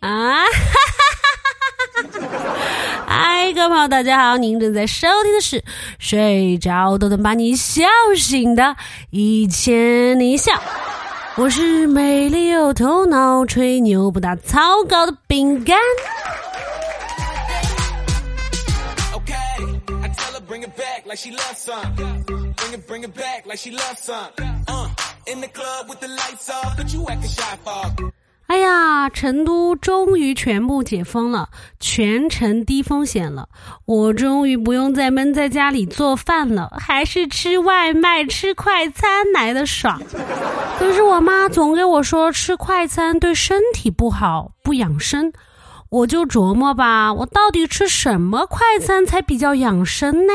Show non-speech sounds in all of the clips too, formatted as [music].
啊！嗨，[laughs] 各位朋友，大家好！您正在收听的是《睡着都能把你笑醒的一千一笑》，我是美丽有头脑、吹牛不打草稿的饼干。哎呀，成都终于全部解封了，全程低风险了。我终于不用再闷在家里做饭了，还是吃外卖、吃快餐来的爽。可是我妈总给我说吃快餐对身体不好，不养生。我就琢磨吧，我到底吃什么快餐才比较养生呢？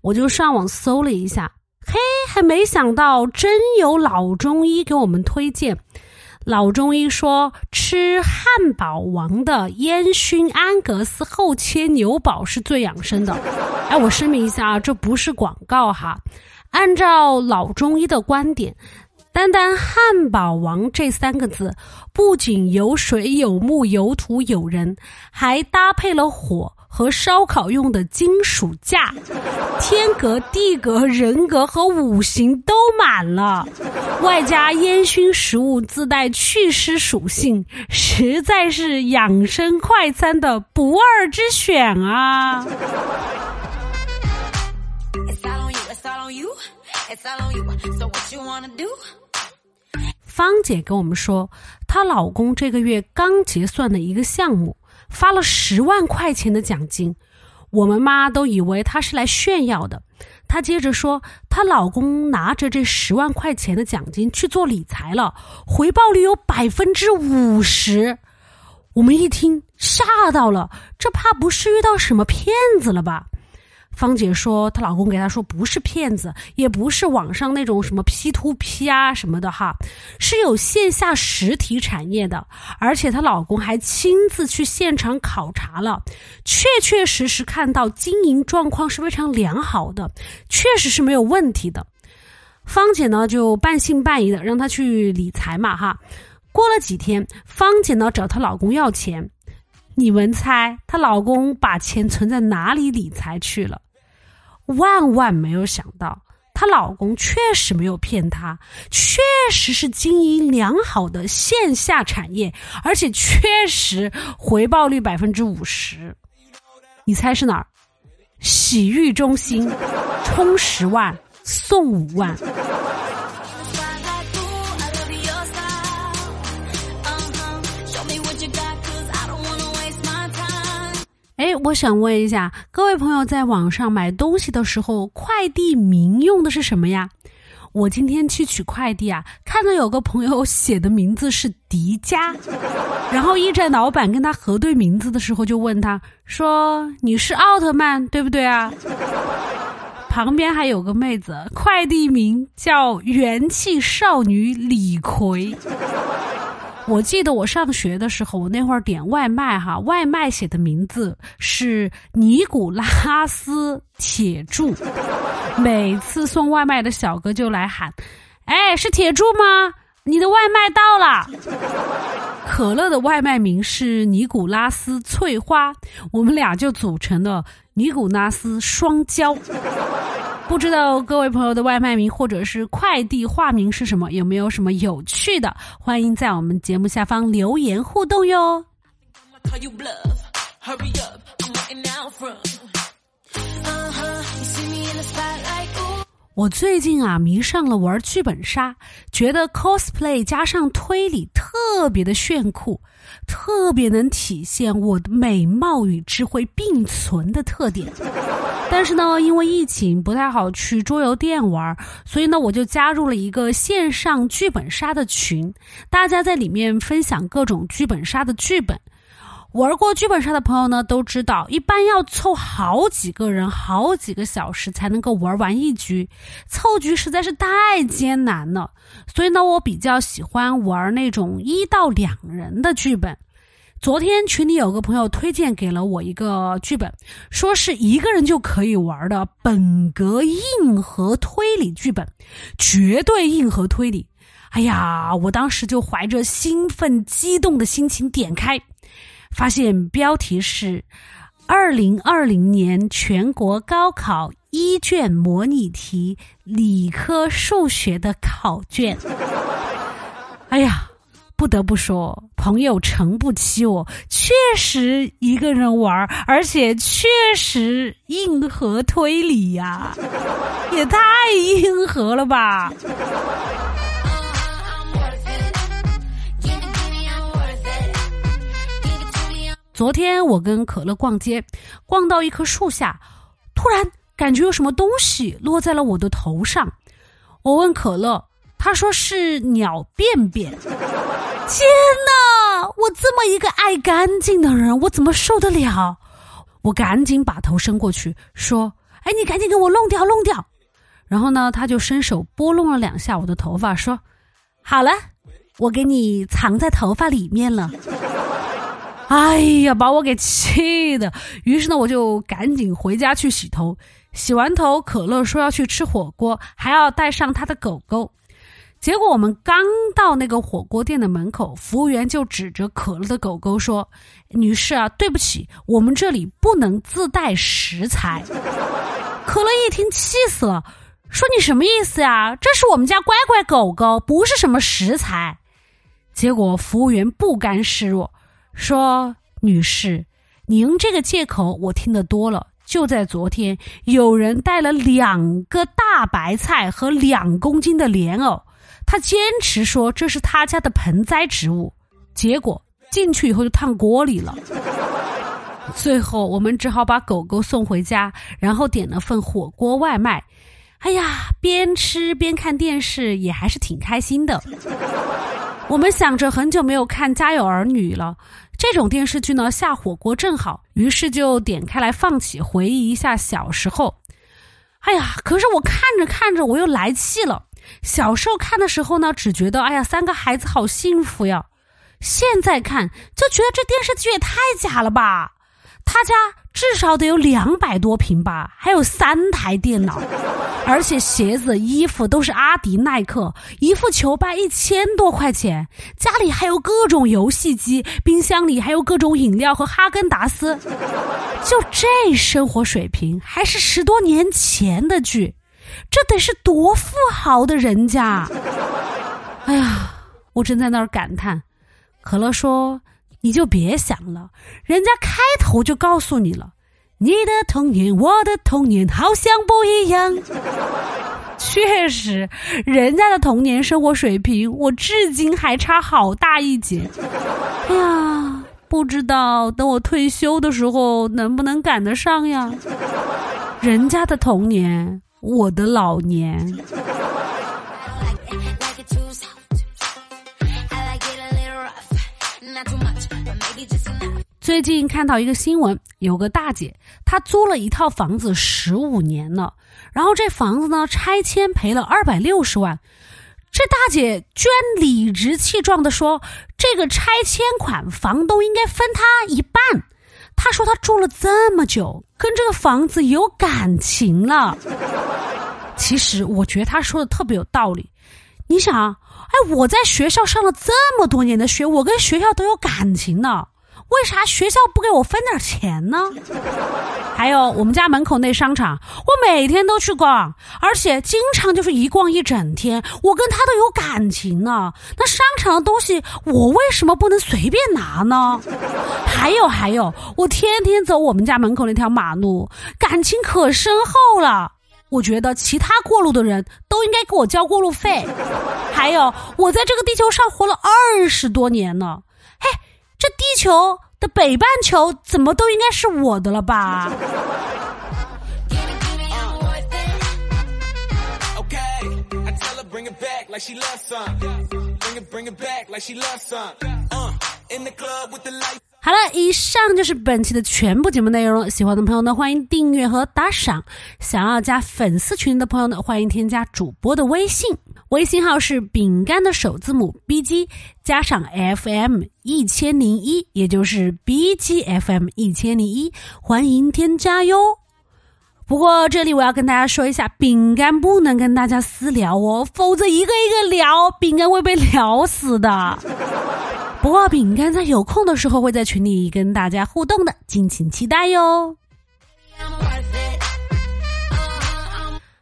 我就上网搜了一下，嘿，还没想到真有老中医给我们推荐。老中医说，吃汉堡王的烟熏安格斯厚切牛堡是最养生的。哎，我声明一下啊，这不是广告哈。按照老中医的观点，单单汉堡王这三个字，不仅有水有木有土有人，还搭配了火。和烧烤用的金属架，天格、地格、人格和五行都满了，外加烟熏食物自带祛湿属性，实在是养生快餐的不二之选啊！芳姐跟我们说，她老公这个月刚结算的一个项目。发了十万块钱的奖金，我们妈都以为她是来炫耀的。她接着说，她老公拿着这十万块钱的奖金去做理财了，回报率有百分之五十。我们一听吓到了，这怕不是遇到什么骗子了吧？芳姐说，她老公给她说不是骗子，也不是网上那种什么 P to P 啊什么的哈，是有线下实体产业的，而且她老公还亲自去现场考察了，确确实实看到经营状况是非常良好的，确实是没有问题的。芳姐呢就半信半疑的让她去理财嘛哈，过了几天，芳姐呢找她老公要钱，你们猜她老公把钱存在哪里理财去了？万万没有想到，她老公确实没有骗她，确实是经营良好的线下产业，而且确实回报率百分之五十。你猜是哪儿？洗浴中心，充十万送五万。哎，我想问一下各位朋友，在网上买东西的时候，快递名用的是什么呀？我今天去取快递啊，看到有个朋友写的名字是迪迦，然后驿站老板跟他核对名字的时候，就问他说：“你是奥特曼对不对啊？” [laughs] 旁边还有个妹子，快递名叫元气少女李逵。我记得我上学的时候，我那会儿点外卖哈，外卖写的名字是尼古拉斯铁柱，每次送外卖的小哥就来喊：“哎，是铁柱吗？你的外卖到了。”可乐的外卖名是尼古拉斯翠花，我们俩就组成了尼古拉斯双骄。不知道各位朋友的外卖名或者是快递化名是什么？有没有什么有趣的？欢迎在我们节目下方留言互动哟。我最近啊迷上了玩剧本杀，觉得 cosplay 加上推理特别的炫酷，特别能体现我的美貌与智慧并存的特点。但是呢，因为疫情不太好去桌游店玩，所以呢，我就加入了一个线上剧本杀的群，大家在里面分享各种剧本杀的剧本。玩过剧本杀的朋友呢，都知道一般要凑好几个人，好几个小时才能够玩完一局，凑局实在是太艰难了。所以呢，我比较喜欢玩那种一到两人的剧本。昨天群里有个朋友推荐给了我一个剧本，说是一个人就可以玩的本格硬核推理剧本，绝对硬核推理。哎呀，我当时就怀着兴奋激动的心情点开，发现标题是“二零二零年全国高考一卷模拟题理科数学的考卷”。哎呀，不得不说，朋友诚不欺我，确实一个人玩，而且确实硬核推理呀，也太硬核了吧！昨天我跟可乐逛街，逛到一棵树下，突然感觉有什么东西落在了我的头上。我问可乐，他说是鸟便便。天哪！我这么一个爱干净的人，我怎么受得了？我赶紧把头伸过去，说：“哎，你赶紧给我弄掉，弄掉。”然后呢，他就伸手拨弄了两下我的头发，说：“好了，我给你藏在头发里面了。”哎呀，把我给气的！于是呢，我就赶紧回家去洗头。洗完头，可乐说要去吃火锅，还要带上他的狗狗。结果我们刚到那个火锅店的门口，服务员就指着可乐的狗狗说：“女士啊，对不起，我们这里不能自带食材。”可乐一听气死了，说：“你什么意思呀？这是我们家乖乖狗狗，不是什么食材。”结果服务员不甘示弱。说，女士，您这个借口我听得多了。就在昨天，有人带了两个大白菜和两公斤的莲藕，他坚持说这是他家的盆栽植物，结果进去以后就烫锅里了。最后我们只好把狗狗送回家，然后点了份火锅外卖。哎呀，边吃边看电视，也还是挺开心的。我们想着很久没有看《家有儿女》了。这种电视剧呢，下火锅正好，于是就点开来放起，回忆一下小时候。哎呀，可是我看着看着，我又来气了。小时候看的时候呢，只觉得哎呀，三个孩子好幸福呀。现在看就觉得这电视剧也太假了吧。他家至少得有两百多平吧，还有三台电脑，而且鞋子、衣服都是阿迪、耐克，一副球拍一千多块钱，家里还有各种游戏机，冰箱里还有各种饮料和哈根达斯。就这生活水平，还是十多年前的剧，这得是多富豪的人家！哎呀，我正在那儿感叹。可乐说。你就别想了，人家开头就告诉你了，你的童年，我的童年好像不一样。[laughs] 确实，人家的童年生活水平，我至今还差好大一截。哎呀，不知道等我退休的时候能不能赶得上呀？人家的童年，我的老年。最近看到一个新闻，有个大姐，她租了一套房子十五年了，然后这房子呢拆迁赔了二百六十万，这大姐居然理直气壮的说，这个拆迁款房东应该分她一半。她说她住了这么久，跟这个房子有感情了。其实我觉得她说的特别有道理，你想，哎，我在学校上了这么多年的学，我跟学校都有感情呢。为啥学校不给我分点钱呢？还有我们家门口那商场，我每天都去逛，而且经常就是一逛一整天。我跟他都有感情呢。那商场的东西，我为什么不能随便拿呢？还有还有，我天天走我们家门口那条马路，感情可深厚了。我觉得其他过路的人都应该给我交过路费。还有，我在这个地球上活了二十多年呢，嘿。这地球的北半球怎么都应该是我的了吧？好了，以上就是本期的全部节目内容。喜欢的朋友呢，欢迎订阅和打赏。想要加粉丝群的朋友呢，欢迎添加主播的微信，微信号是饼干的首字母 B G 加上 F M 一千零一，也就是 B G F M 一千零一，欢迎添加哟。不过这里我要跟大家说一下，饼干不能跟大家私聊哦，否则一个一个聊，饼干会被聊死的。不过饼干在有空的时候会在群里跟大家互动的，敬请期待哟。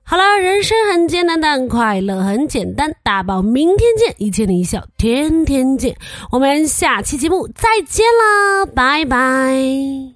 好了，人生很艰难，但快乐很简单。大宝，明天见，一见你一笑，天天见。我们下期节目再见啦，拜拜。